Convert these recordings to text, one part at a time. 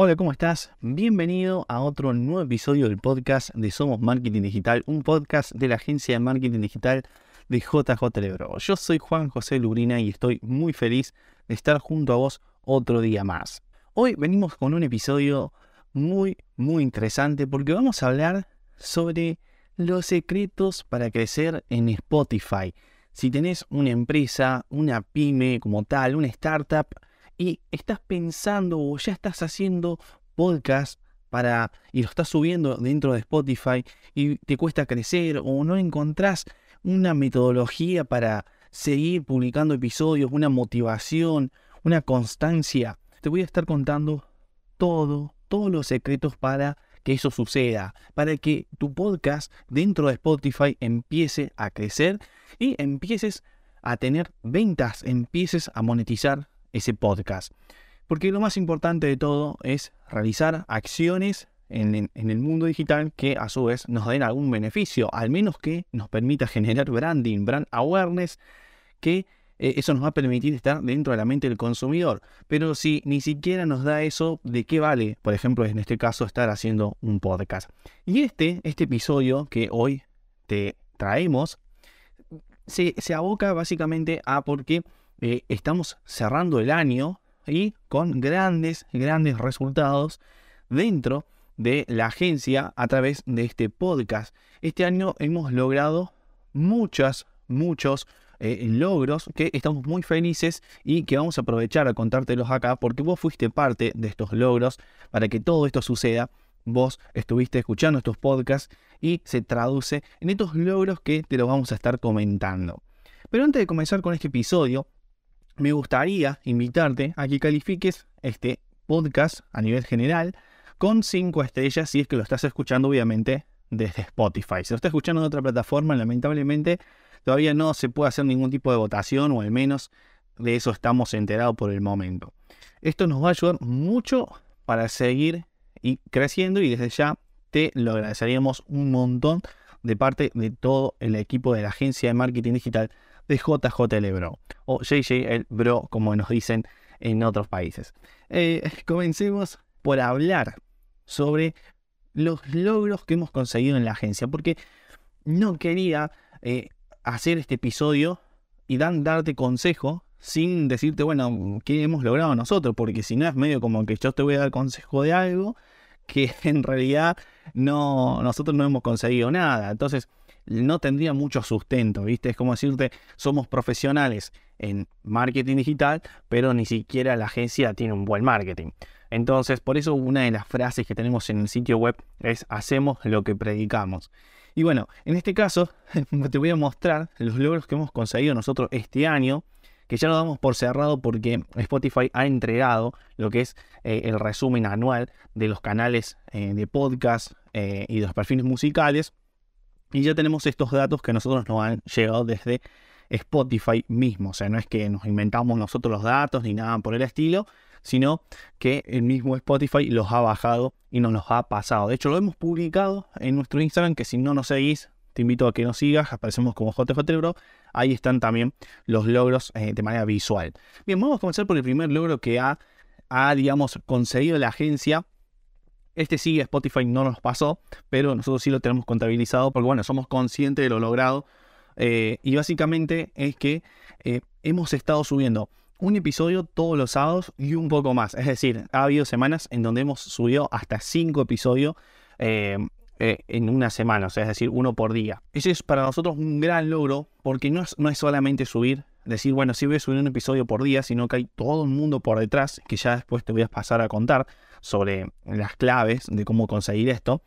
Hola, ¿cómo estás? Bienvenido a otro nuevo episodio del podcast de Somos Marketing Digital, un podcast de la agencia de marketing digital de JJ Lebro. Yo soy Juan José Lubrina y estoy muy feliz de estar junto a vos otro día más. Hoy venimos con un episodio muy, muy interesante porque vamos a hablar sobre los secretos para crecer en Spotify. Si tenés una empresa, una pyme como tal, una startup, y estás pensando o ya estás haciendo podcast para y lo estás subiendo dentro de Spotify y te cuesta crecer o no encontrás una metodología para seguir publicando episodios, una motivación, una constancia, te voy a estar contando todo, todos los secretos para que eso suceda, para que tu podcast dentro de Spotify empiece a crecer y empieces a tener ventas, empieces a monetizar ese podcast. Porque lo más importante de todo es realizar acciones en, el mundo digital que a su vez nos den algún beneficio, al menos que nos permita generar branding, brand awareness, que eh, eso nos va a permitir estar dentro de la mente del consumidor. Pero si ni siquiera nos da eso, ¿de qué vale, por ejemplo, en este caso, estar haciendo un podcast? Y este, este episodio que hoy te traemos, se, se aboca básicamente a porque eh, estamos cerrando el año y con grandes, grandes resultados dentro de la agencia a través de este podcast. Este año hemos logrado muchas, muchos eh, logros que estamos muy felices y que vamos a aprovechar a contártelos acá porque vos fuiste parte de estos logros para que todo esto suceda. Vos estuviste escuchando estos podcasts y se traduce en estos logros que te los vamos a estar comentando. Pero antes de comenzar con este episodio, me gustaría invitarte a que califiques este podcast a nivel general con 5 estrellas si es que lo estás escuchando obviamente desde Spotify. Si lo estás escuchando en otra plataforma, lamentablemente todavía no se puede hacer ningún tipo de votación o al menos de eso estamos enterados por el momento. Esto nos va a ayudar mucho para seguir y creciendo y desde ya te lo agradeceríamos un montón de parte de todo el equipo de la agencia de marketing digital de JJ Bro o JJ el Bro como nos dicen en otros países. Eh, comencemos por hablar sobre los logros que hemos conseguido en la agencia, porque no quería eh, hacer este episodio y dan, darte consejo sin decirte, bueno, qué hemos logrado nosotros, porque si no es medio como que yo te voy a dar consejo de algo que en realidad no, nosotros no hemos conseguido nada. Entonces, no tendría mucho sustento, ¿viste? Es como decirte, somos profesionales en marketing digital, pero ni siquiera la agencia tiene un buen marketing. Entonces, por eso una de las frases que tenemos en el sitio web es hacemos lo que predicamos. Y bueno, en este caso te voy a mostrar los logros que hemos conseguido nosotros este año, que ya lo damos por cerrado porque Spotify ha entregado lo que es eh, el resumen anual de los canales eh, de podcast eh, y de los perfiles musicales y ya tenemos estos datos que nosotros nos han llegado desde Spotify mismo. O sea, no es que nos inventamos nosotros los datos ni nada por el estilo, sino que el mismo Spotify los ha bajado y nos los ha pasado. De hecho, lo hemos publicado en nuestro Instagram, que si no nos seguís, te invito a que nos sigas, aparecemos como JJ Ahí están también los logros eh, de manera visual. Bien, vamos a comenzar por el primer logro que ha, ha digamos, conseguido la agencia este sí, Spotify no nos pasó, pero nosotros sí lo tenemos contabilizado porque, bueno, somos conscientes de lo logrado. Eh, y básicamente es que eh, hemos estado subiendo un episodio todos los sábados y un poco más. Es decir, ha habido semanas en donde hemos subido hasta cinco episodios eh, en una semana, o sea, es decir, uno por día. Ese es para nosotros un gran logro porque no es, no es solamente subir, decir, bueno, sí voy a subir un episodio por día, sino que hay todo un mundo por detrás que ya después te voy a pasar a contar sobre las claves de cómo conseguir esto.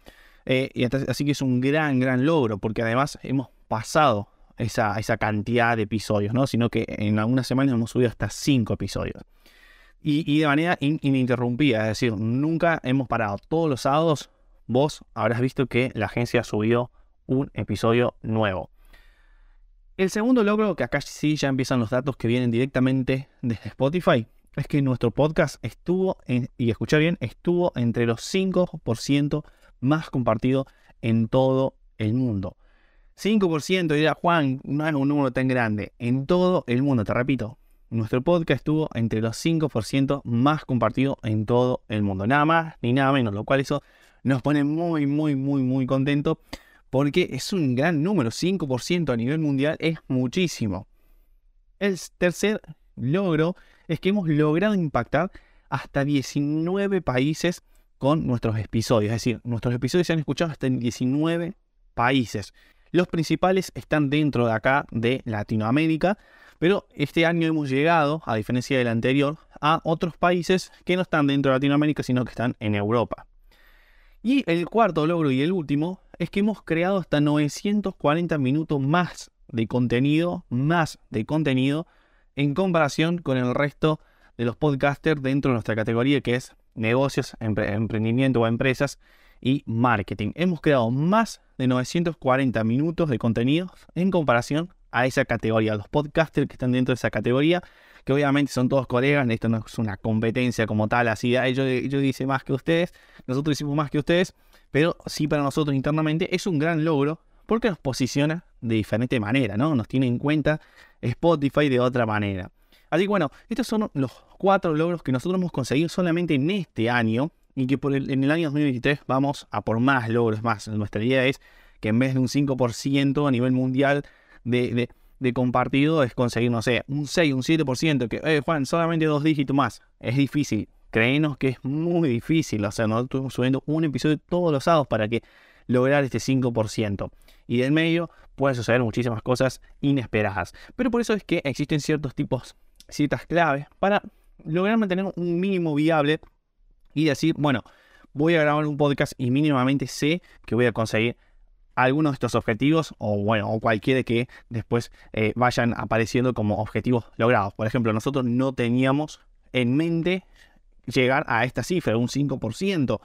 Eh, y así que es un gran, gran logro, porque además hemos pasado esa, esa cantidad de episodios, ¿no? Sino que en algunas semanas hemos subido hasta 5 episodios. Y, de manera ininterrumpida, es decir, nunca hemos parado. Todos los sábados vos habrás visto que la agencia subió un episodio nuevo. El segundo logro, que acá sí ya empiezan los datos que vienen directamente desde Spotify, es que nuestro podcast estuvo, y escucha bien, estuvo entre los 5% más compartido en todo el mundo. 5%, dirá Juan, no es un número tan grande. En todo el mundo, te repito, nuestro podcast estuvo entre los 5% más compartido en todo el mundo. Nada más ni nada menos, lo cual eso nos pone muy, muy, muy, muy contentos porque es un gran número. 5% a nivel mundial es muchísimo. El tercer logro es que hemos logrado impactar hasta 19 países con nuestros episodios. Es decir, nuestros episodios se han escuchado hasta en 19 países. Los principales están dentro de acá de Latinoamérica, pero este año hemos llegado, a diferencia del anterior, a otros países que no están dentro de Latinoamérica, sino que están en Europa. Y el cuarto logro y el último es que hemos creado hasta 940 minutos más de contenido, más de contenido, en comparación con el resto de los podcasters dentro de nuestra categoría que es negocios, emprendimiento o empresas y marketing. Hemos creado más de 940 minutos de contenido en comparación a esa categoría, los podcasters que están dentro de esa categoría, que obviamente son todos colegas, esto no es una competencia como tal, así, yo, yo hice más que ustedes, nosotros hicimos más que ustedes, pero sí para nosotros internamente es un gran logro porque nos posiciona de diferente manera, ¿no? Nos tiene en cuenta Spotify de otra manera. Así que bueno, estos son los cuatro logros que nosotros hemos conseguido solamente en este año y que en el año 2023 vamos a por más logros más. Nuestra idea es que en vez de un 5% a nivel mundial de, compartido es conseguir, no sé, un 6, un 7%, que, eh, Juan, solamente dos dígitos más. Es difícil. Créenos que es muy difícil. O sea, nosotros estamos subiendo un episodio todos los sábados para que lograr este 5%. Y del medio pueden suceder muchísimas cosas inesperadas. Pero por eso es que existen ciertos tipos ciertas claves para lograr mantener un mínimo viable y decir, bueno, voy a grabar un podcast y mínimamente sé que voy a conseguir algunos de estos objetivos o bueno, o cualquiera que después eh, vayan apareciendo como objetivos logrados. Por ejemplo, nosotros no teníamos en mente llegar a esta cifra, un 5%.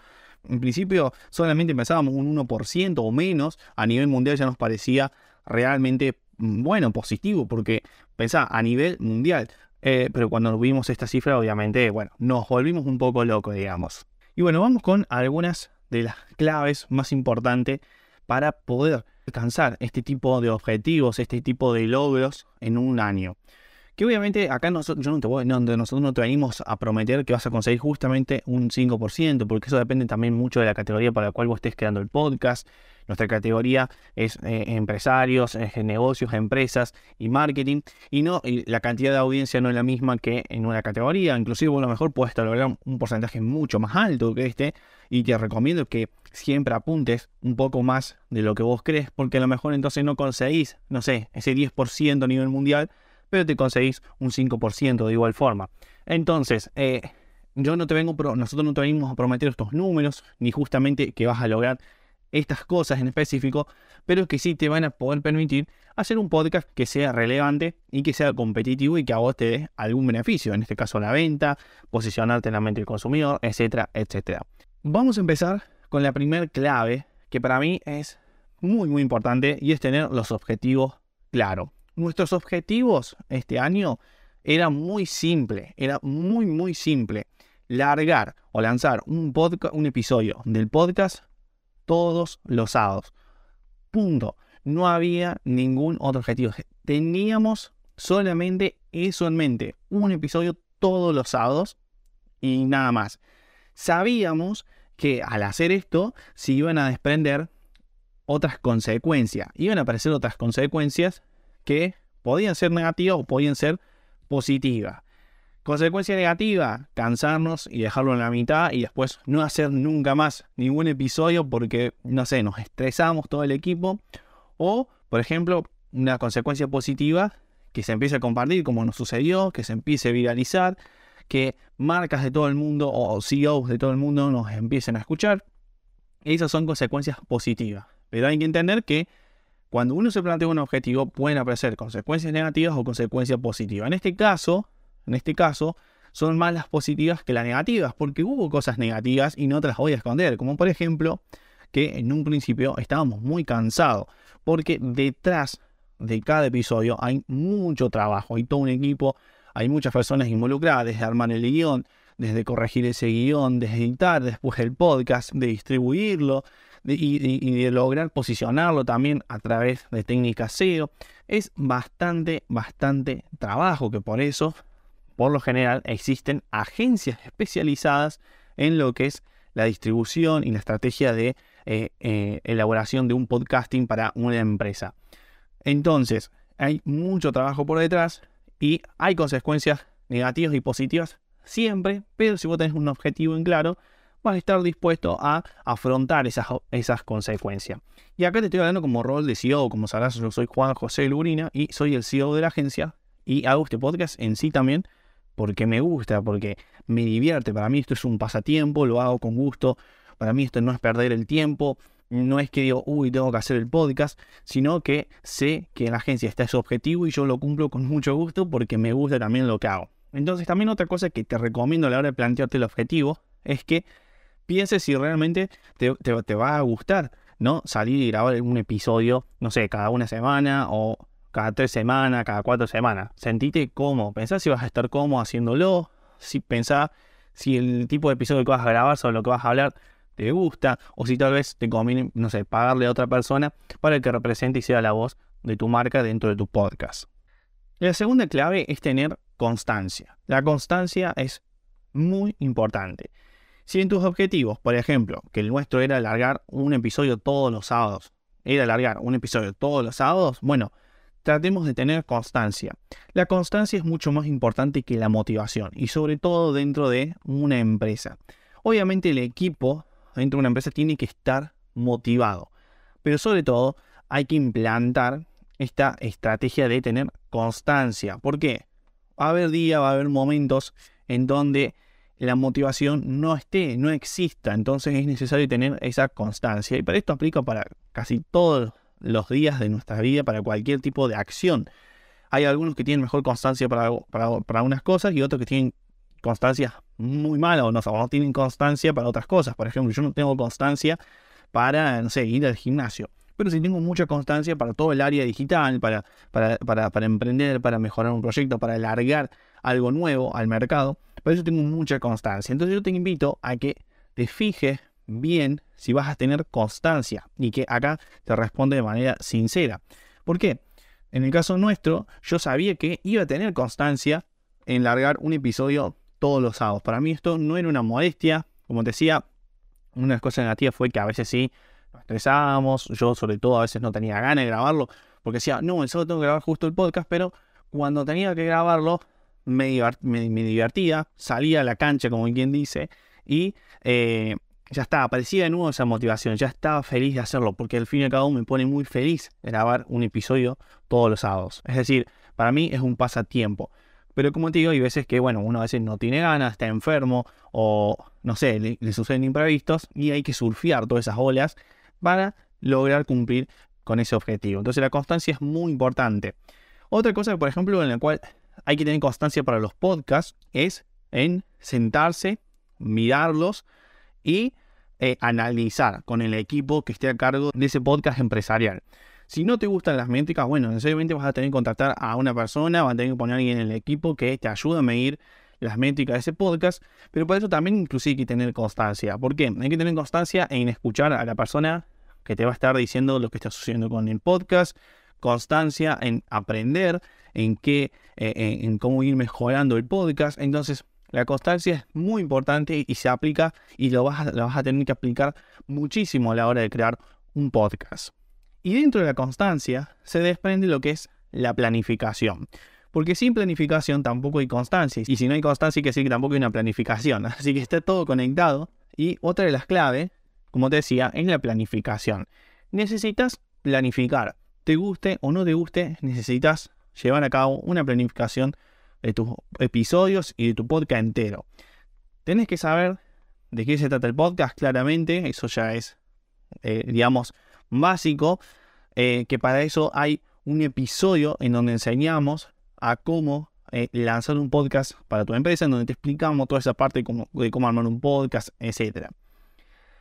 En principio solamente pensábamos un 1% o menos, a nivel mundial ya nos parecía realmente mm, bueno, positivo, porque pensá, a nivel mundial, eh, pero cuando vimos esta cifra, obviamente, bueno, nos volvimos un poco locos, digamos. Y bueno, vamos con algunas de las claves más importantes para poder alcanzar este tipo de objetivos, este tipo de logros en un año. Que obviamente acá nosotros, yo no te voy, no, nosotros no te venimos a prometer que vas a conseguir justamente un 5%, porque eso depende también mucho de la categoría para la cual vos estés creando el podcast. Nuestra categoría es eh, empresarios, negocios, empresas y marketing. Y no, la cantidad de audiencia no es la misma que en una categoría. Inclusive a lo mejor puedes lograr un porcentaje mucho más alto que este. Y te recomiendo que siempre apuntes un poco más de lo que vos crees, porque a lo mejor entonces no conseguís, no sé, ese 10% a nivel mundial pero te conseguís un 5% de igual forma. Entonces, eh, yo no te vengo, nosotros no te venimos a prometer estos números, ni justamente que vas a lograr estas cosas en específico, pero que sí te van a poder permitir hacer un podcast que sea relevante y que sea competitivo y que a vos te dé algún beneficio, en este caso la venta, posicionarte en la mente del consumidor, etcétera, etcétera. Vamos a empezar con la primera clave que para mí es muy muy importante y es tener los objetivos claros. Nuestros objetivos este año era muy simple, era muy muy simple. Largar o lanzar un, podcast, un episodio del podcast todos los sábados. Punto. No había ningún otro objetivo. Teníamos solamente eso en mente. Un episodio todos los sábados y nada más. Sabíamos que al hacer esto se iban a desprender otras consecuencias. Iban a aparecer otras consecuencias que podían ser negativas o podían ser positivas. Consecuencia negativa, cansarnos y dejarlo en la mitad y después no hacer nunca más ningún episodio porque, no sé, nos estresamos todo el equipo. O, por ejemplo, una consecuencia positiva, que se empiece a compartir como nos sucedió, que se empiece a viralizar, que marcas de todo el mundo o CEOs de todo el mundo nos empiecen a escuchar. Esas son consecuencias positivas. Pero hay que entender que cuando uno se plantea un objetivo, pueden aparecer consecuencias negativas o consecuencias positivas. En este caso, en este caso, son más las positivas que las negativas, porque hubo cosas negativas y no te las voy a esconder, como por ejemplo que en un principio estábamos muy cansados, porque detrás de cada episodio hay mucho trabajo, hay todo un equipo, hay muchas personas involucradas, desde armar el guion, desde corregir ese guion, desde editar después el podcast, de distribuirlo, y, de lograr posicionarlo también a través de técnicas SEO. Es bastante, bastante trabajo que por eso por lo general existen agencias especializadas en lo que es la distribución y la estrategia de eh, eh, elaboración de un podcasting para una empresa. Entonces, hay mucho trabajo por detrás y hay consecuencias negativas y positivas siempre, pero si vos tenés un objetivo en claro, vas a estar dispuesto a afrontar esas, esas consecuencias. Y acá te estoy hablando como rol de CEO, como sabrás, yo soy Juan José Lurina y soy el CEO de la agencia y hago este podcast en sí también porque me gusta, porque me divierte. Para mí esto es un pasatiempo, lo hago con gusto. Para mí esto no es perder el tiempo, no es que digo, uy, tengo que hacer el podcast, sino que sé que en la agencia está ese objetivo y yo lo cumplo con mucho gusto porque me gusta también lo que hago. Entonces también otra cosa que te recomiendo a la hora de plantearte el objetivo es que pienses si realmente te, te va a gustar, ¿no? Salir y grabar un episodio, no sé, cada una semana o cada tres semanas, cada cuatro semanas. Sentite cómodo, pensá si vas a estar cómodo haciéndolo, si pensá si el tipo de episodio que vas a grabar sobre lo que vas a hablar te gusta, o si tal vez te conviene, no sé, pagarle a otra persona para que represente y sea la voz de tu marca dentro de tu podcast. La segunda clave es tener constancia. La constancia es muy importante. Si en tus objetivos, por ejemplo, que el nuestro era alargar un episodio todos los sábados, era alargar un episodio todos los sábados, bueno, tratemos de tener constancia. La constancia es mucho más importante que la motivación y sobre todo dentro de una empresa. Obviamente el equipo dentro de una empresa tiene que estar motivado, pero sobre todo hay que implantar esta estrategia de tener constancia. ¿Por qué? Va a haber días, va a haber momentos en donde la motivación no esté, no exista. Entonces es necesario tener esa constancia. Y para esto aplica para casi todos los días de nuestra vida para cualquier tipo de acción. Hay algunos que tienen mejor constancia para, para, unas cosas y otros que tienen constancia muy mala o no, tienen constancia para otras cosas. Por ejemplo, yo no tengo constancia para, ir al gimnasio. Pero sí tengo mucha constancia para todo el área digital, para, para, para, para emprender, para mejorar un proyecto, para alargar algo nuevo al mercado. Por eso tengo mucha constancia. Entonces yo te invito a que te fijes bien si vas a tener constancia y que acá te responde de manera sincera. ¿Por qué? En el caso nuestro, yo sabía que iba a tener constancia en largar un episodio todos los sábados. Para mí esto no era una modestia. Como te decía, una de las cosas negativas fue que a veces sí nos estresábamos. Yo sobre todo a veces no tenía ganas de grabarlo porque decía, no, el sábado tengo que grabar justo el podcast, pero cuando tenía que grabarlo me, divertía, salía a la cancha como quien dice y eh, ya está, aparecía de nuevo esa motivación, ya estaba feliz de hacerlo, porque al fin y al cabo me pone muy feliz grabar un episodio todos los sábados. Es decir, para mí es un pasatiempo. Pero como te digo, hay veces que, bueno, uno a veces no tiene ganas, está enfermo o, no sé, le, suceden imprevistos y hay que surfear todas esas olas para lograr cumplir con ese objetivo. Entonces la constancia es muy importante. Otra cosa, por ejemplo, en la cual hay que tener constancia para los podcasts es en sentarse, mirarlos y eh, analizar con el equipo que esté a cargo de ese podcast empresarial. Si no te gustan las métricas, bueno, necesariamente vas a tener que contactar a una persona, vas a tener que poner a alguien en el equipo que te ayude a medir las métricas de ese podcast, pero por eso también inclusive hay que tener constancia. ¿Por qué? Hay que tener constancia en escuchar a la persona que te va a estar diciendo lo que está sucediendo con el podcast, constancia en aprender en qué, eh, en cómo ir mejorando el podcast. Entonces, la constancia es muy importante y se aplica y lo vas, a, lo vas a tener que aplicar muchísimo a la hora de crear un podcast. Y dentro de la constancia se desprende lo que es la planificación. Porque sin planificación tampoco hay constancia. Y si no hay constancia, hay que decir tampoco hay una planificación. Así que está todo conectado. Y otra de las claves, como te decía, es la planificación. Necesitas planificar. Te guste o no te guste, necesitas llevar a cabo una planificación de tus episodios y de tu podcast entero. Tenés que saber de qué se trata el podcast, claramente, eso ya es, eh, digamos, básico, eh, que para eso hay un episodio en donde enseñamos a cómo eh, lanzar un podcast para tu empresa, en donde te explicamos toda esa parte de cómo, de cómo armar un podcast, etc.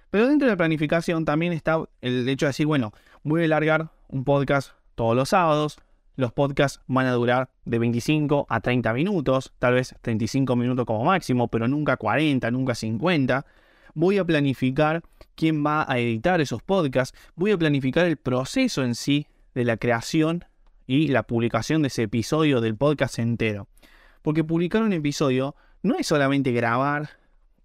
Pero dentro de la planificación también está el hecho de decir, bueno, voy a largar un podcast todos los sábados, los podcasts van a durar de 25 a 30 minutos, tal vez 35 minutos como máximo, pero nunca 40, nunca 50. Voy a planificar quién va a editar esos podcasts, voy a planificar el proceso en sí de la creación y la publicación de ese episodio del podcast entero. Porque publicar un episodio no es solamente grabar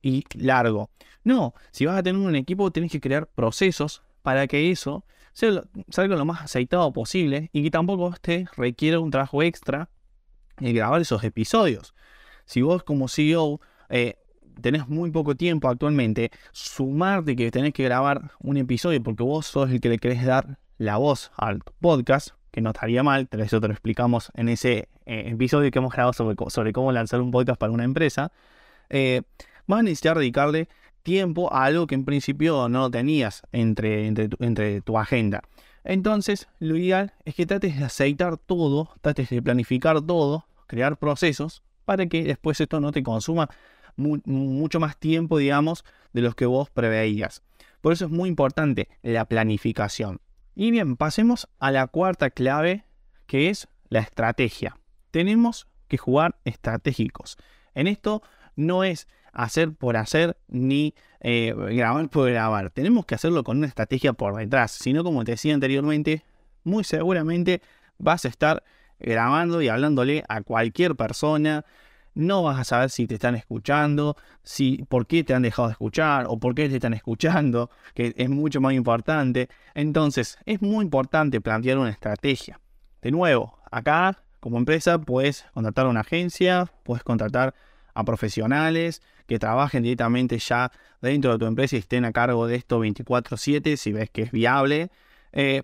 y largo. No, si vas a tener un equipo, tienes que crear procesos para que eso salga lo más aceitado posible y que tampoco te requiera un trabajo extra en grabar esos episodios. Si vos como CEO eh, tenés muy poco tiempo actualmente, sumarte que tenés que grabar un episodio porque vos sos el que le querés dar la voz al podcast, que no estaría mal, eso te lo explicamos en ese eh, episodio que hemos grabado sobre, cómo lanzar un podcast para una empresa, eh, vas a necesitar dedicarle tiempo a algo que en principio no tenías entre, entre, tu, agenda. Entonces, lo ideal es que trates de aceitar todo, trates de planificar todo, crear procesos para que después esto no te consuma mucho más tiempo, digamos, de los que vos preveías. Por eso es muy importante la planificación. Y bien, pasemos a la cuarta clave, que es la estrategia. Tenemos que jugar estratégicos. En esto no es hacer por hacer ni eh, grabar por grabar. Tenemos que hacerlo con una estrategia por detrás. Si no, como te decía anteriormente, muy seguramente vas a estar grabando y hablándole a cualquier persona. No vas a saber si te están escuchando, si por qué te han dejado de escuchar o por qué te están escuchando, que es mucho más importante. Entonces, es muy importante plantear una estrategia. De nuevo, acá como empresa puedes contratar una agencia, puedes contratar a profesionales que trabajen directamente ya dentro de tu empresa y estén a cargo de esto 24/7 si ves que es viable, eh,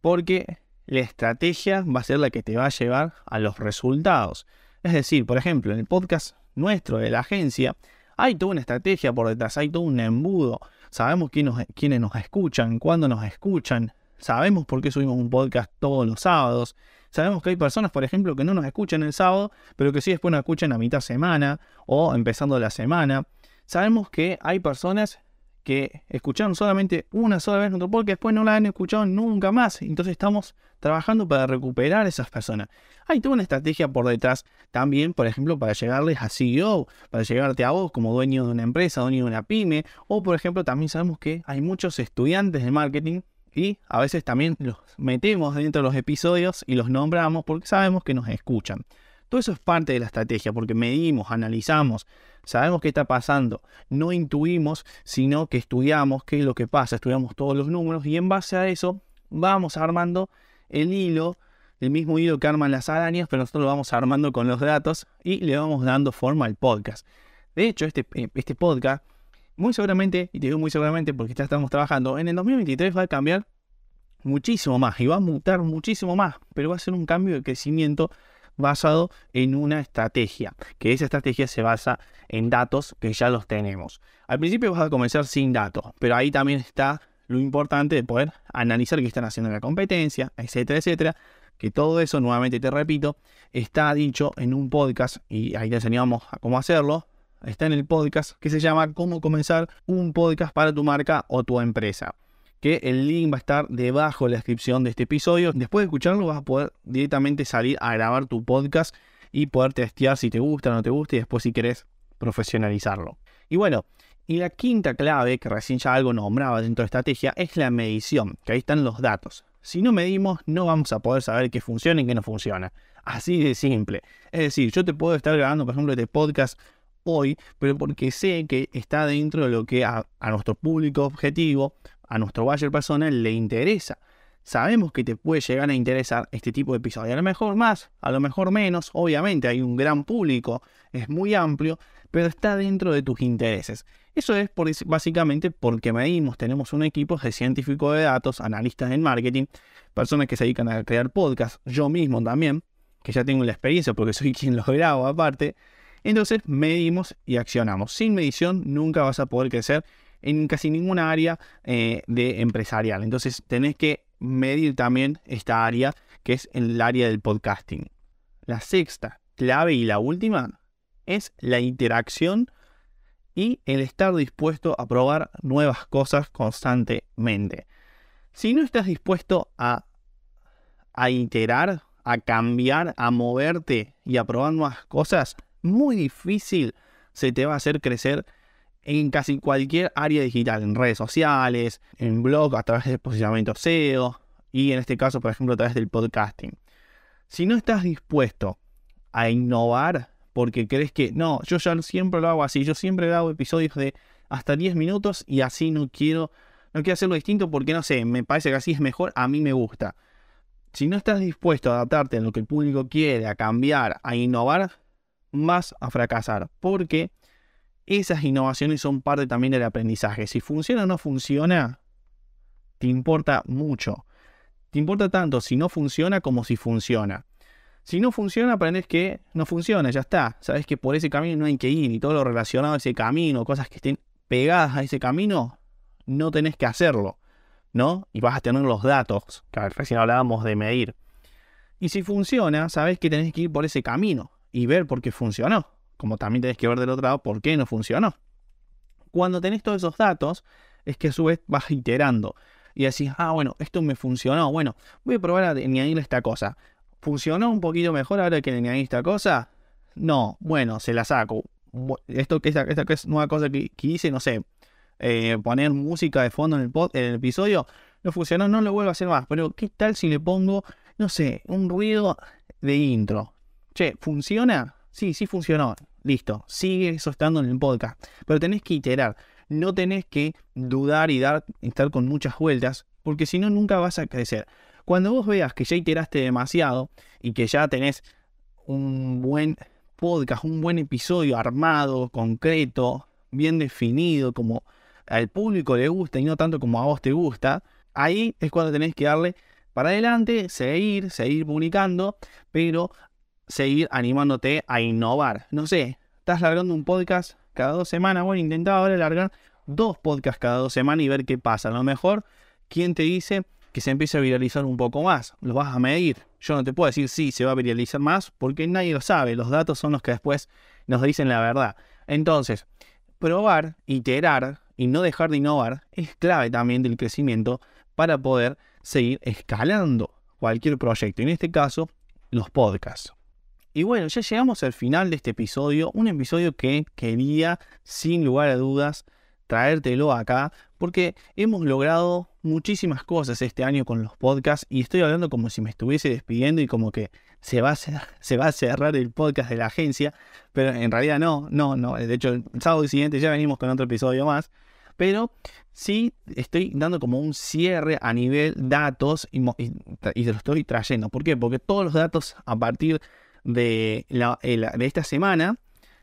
porque la estrategia va a ser la que te va a llevar a los resultados. Es decir, por ejemplo, en el podcast nuestro de la agencia, hay toda una estrategia por detrás, hay todo un embudo. Sabemos quiénes nos escuchan, cuándo nos escuchan, sabemos por qué subimos un podcast todos los sábados. Sabemos que hay personas, por ejemplo, que no nos escuchan el sábado, pero que sí después nos escuchan a mitad semana o empezando la semana. Sabemos que hay personas que escucharon solamente una sola vez nuestro podcast, después no la han escuchado nunca más. Entonces estamos trabajando para recuperar a esas personas. Hay toda una estrategia por detrás también, por ejemplo, para llegarles a CEO, para llegarte a vos como dueño de una empresa, dueño de una pyme, o por ejemplo, también sabemos que hay muchos estudiantes de marketing y a veces también los metemos dentro de los episodios y los nombramos porque sabemos que nos escuchan. Todo eso es parte de la estrategia porque medimos, analizamos, sabemos qué está pasando. No intuimos, sino que estudiamos qué es lo que pasa, estudiamos todos los números y en base a eso vamos armando el hilo, el mismo hilo que arman las arañas, pero nosotros lo vamos armando con los datos y le vamos dando forma al podcast. De hecho, este, eh, este podcast muy seguramente, y te digo muy seguramente porque ya estamos trabajando, en el 2023 va a cambiar muchísimo más y va a mutar muchísimo más, pero va a ser un cambio de crecimiento basado en una estrategia, que esa estrategia se basa en datos que ya los tenemos. Al principio vas a comenzar sin datos, pero ahí también está lo importante de poder analizar qué están haciendo en la competencia, etcétera, etcétera, que todo eso, nuevamente te repito, está dicho en un podcast y ahí te enseñamos a cómo hacerlo, está en el podcast que se llama Cómo comenzar un podcast para tu marca o tu empresa. Que el link va a estar debajo de la descripción de este episodio. Después de escucharlo vas a poder directamente salir a grabar tu podcast y poder testear si te gusta o no te gusta y después si querés profesionalizarlo. Y bueno, y la quinta clave, que recién ya algo nombraba dentro de estrategia, es la medición, que ahí están los datos. Si no medimos, no vamos a poder saber qué funciona y qué no funciona. Así de simple. Es decir, yo te puedo estar grabando, por ejemplo, este podcast hoy, pero porque sé que está dentro de lo que a, nuestro público objetivo, a nuestro buyer personal le interesa. Sabemos que te puede llegar a interesar este tipo de episodio. A lo mejor más, a lo mejor menos. Obviamente hay un gran público, es muy amplio, pero está dentro de tus intereses. Eso es por, básicamente porque medimos, tenemos un equipo de científicos de datos, analistas en marketing, personas que se dedican a crear podcasts, yo mismo también, que ya tengo la experiencia porque soy quien los grabo aparte, entonces medimos y accionamos. Sin medición nunca vas a poder crecer en casi ninguna área eh, de empresarial. Entonces tenés que medir también esta área que es el área del podcasting. La sexta clave y la última es la interacción y el estar dispuesto a probar nuevas cosas constantemente. Si no estás dispuesto a, a iterar, a cambiar, a moverte y a probar nuevas cosas, muy difícil se te va a hacer crecer en casi cualquier área digital, en redes sociales, en blog, a través de posicionamiento SEO y en este caso, por ejemplo, a través del podcasting. Si no estás dispuesto a innovar porque crees que no, yo ya siempre lo hago así, yo siempre hago episodios de hasta 10 minutos y así no quiero, no quiero hacerlo distinto porque no sé, me parece que así es mejor, a mí me gusta. Si no estás dispuesto a adaptarte a lo que el público quiere, a cambiar, a innovar, vas a fracasar, porque esas innovaciones son parte también del aprendizaje. Si funciona o no funciona, te importa mucho. Te importa tanto si no funciona como si funciona. Si no funciona, aprendes que no funciona, ya está. Sabes que por ese camino no hay que ir y todo lo relacionado a ese camino, cosas que estén pegadas a ese camino, no tenés que hacerlo, ¿no? Y vas a tener los datos, que recién hablábamos de medir. Y si funciona, sabes que tenés que ir por ese camino y ver por qué funcionó. Como también tenés que ver del otro lado por qué no funcionó. Cuando tenés todos esos datos, es que a su vez vas iterando. Y decís, ah, bueno, esto me funcionó. Bueno, voy a probar a añadirle esta cosa. ¿Funcionó un poquito mejor ahora que le añadí esta cosa? No, bueno, se la saco. Esto esta, esta es nueva cosa que, hice, no sé, eh, poner música de fondo en el, en el episodio, no funcionó, no lo vuelvo a hacer más. Pero, ¿qué tal si le pongo, no sé, un ruido de intro? Che, ¿funciona? Sí, sí funcionó. Listo, sigue eso estando en el podcast. Pero tenés que iterar. No tenés que dudar y dar, estar con muchas vueltas, porque si no, nunca vas a crecer. Cuando vos veas que ya iteraste demasiado y que ya tenés un buen podcast, un buen episodio armado, concreto, bien definido, como al público le gusta y no tanto como a vos te gusta, ahí es cuando tenés que darle para adelante, seguir, seguir publicando, pero seguir animándote a innovar. No sé, estás largando un podcast cada dos semanas, bueno, intenta ahora largar dos podcasts cada dos semanas y ver qué pasa. A lo mejor, ¿quién te dice que se empiece a viralizar un poco más. Lo vas a medir. Yo no te puedo decir si se va a viralizar más porque nadie lo sabe. Los datos son los que después nos dicen la verdad. Entonces, probar, iterar y no dejar de innovar es clave también del crecimiento para poder seguir escalando cualquier proyecto. En este caso, los podcasts. Y bueno, ya llegamos al final de este episodio. Un episodio que quería, sin lugar a dudas, traértelo acá porque hemos logrado muchísimas cosas este año con los podcasts y estoy hablando como si me estuviese despidiendo y como que se va a, se va a cerrar el podcast de la agencia, pero en realidad no, no, no. De hecho, el sábado siguiente ya venimos con otro episodio más, pero sí estoy dando como un cierre a nivel datos y, y, y lo estoy trayendo. ¿Por qué? Porque todos los datos a partir de, la, de esta semana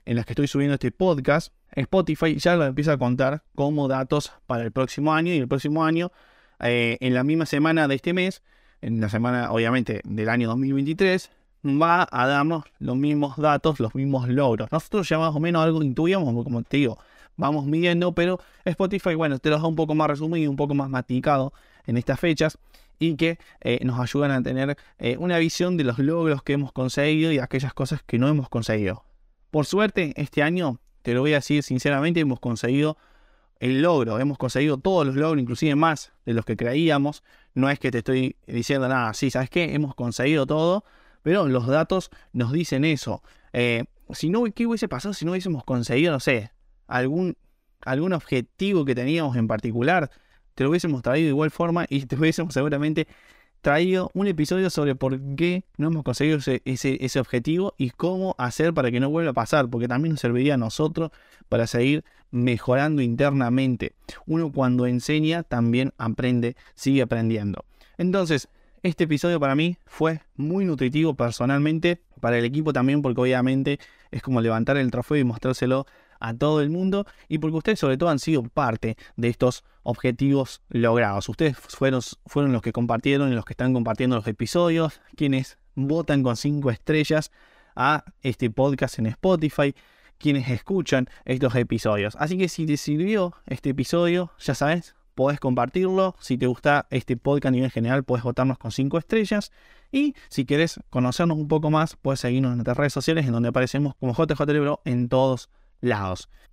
en las que estoy subiendo este podcast, Spotify ya lo empieza a contar como datos para el próximo año y el próximo año, eh, en la misma semana de este mes, en la semana obviamente del año 2023, va a darnos los mismos datos, los mismos logros. Nosotros ya más o menos algo intuíamos, como te digo, vamos midiendo, pero Spotify, bueno, te lo da un poco más resumido, un poco más maticado en estas fechas y que eh, nos ayudan a tener eh, una visión de los logros que hemos conseguido y aquellas cosas que no hemos conseguido. Por suerte, este año te lo voy a decir sinceramente, hemos conseguido el logro, hemos conseguido todos los logros, inclusive más de los que creíamos. No es que te estoy diciendo nada, sí, ¿sabes qué? Hemos conseguido todo, pero los datos nos dicen eso. Eh, si no, ¿qué hubiese pasado si no hubiésemos conseguido, no sé, algún, algún objetivo que teníamos en particular? Te lo hubiésemos traído de igual forma y te hubiésemos seguramente traído un episodio sobre por qué no hemos conseguido ese, objetivo y cómo hacer para que no vuelva a pasar, porque también nos serviría a nosotros para seguir mejorando internamente. Uno cuando enseña también aprende, sigue aprendiendo. Entonces, este episodio para mí fue muy nutritivo personalmente, para el equipo también, porque obviamente es como levantar el trofeo y mostrárselo a todo el mundo y porque ustedes sobre todo han sido parte de estos objetivos logrados. Ustedes fueron, fueron los que compartieron y los que están compartiendo los episodios, quienes votan con cinco estrellas a este podcast en Spotify, quienes escuchan estos episodios. Así que si te sirvió este episodio, ya sabes, podés compartirlo. Si te gusta este podcast a nivel general, puedes votarnos con cinco estrellas. Y si quieres conocernos un poco más, puedes seguirnos en nuestras redes sociales en donde aparecemos como JJ en todos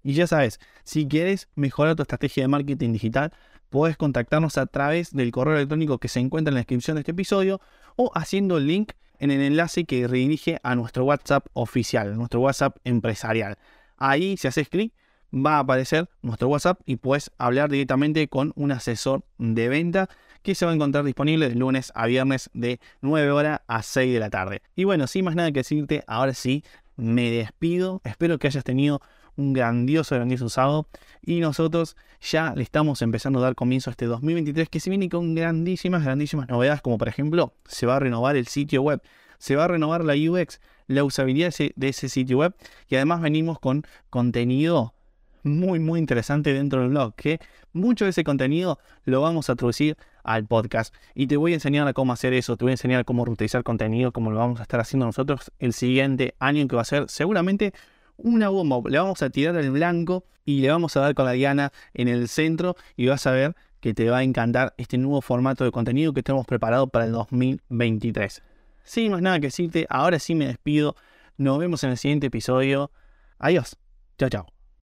Y ya sabes, si quieres mejorar tu estrategia de marketing digital, puedes contactarnos a través del correo electrónico que se encuentra en la descripción de este episodio o haciendo el link en el enlace que redirige a nuestro WhatsApp oficial, nuestro WhatsApp empresarial. Ahí, si haces clic, va a aparecer nuestro WhatsApp y puedes hablar directamente con un asesor de venta que se va a encontrar disponible de lunes a viernes de 9 horas a 6 de la tarde. Y bueno, sin más nada que decirte, ahora sí, me despido. Espero que hayas tenido un grandioso, grandioso sábado. Y nosotros ya le estamos empezando a dar comienzo a este 2023 que se viene con grandísimas, grandísimas novedades, como por ejemplo, se va a renovar el sitio web, se va a renovar la UX, la usabilidad de ese sitio web y además venimos con contenido muy, muy interesante dentro del blog, que mucho de ese contenido lo vamos a traducir al podcast. Y te voy a enseñar cómo hacer eso, te voy a enseñar cómo reutilizar contenido, como lo vamos a estar haciendo nosotros el siguiente año, que va a ser seguramente una bomba. Le vamos a tirar el blanco y le vamos a dar con la diana en el centro y vas a ver que te va a encantar este nuevo formato de contenido que tenemos preparado para el 2023. Sin más nada que decirte, ahora sí me despido. Nos vemos en el siguiente episodio. Adiós. Chao, chao.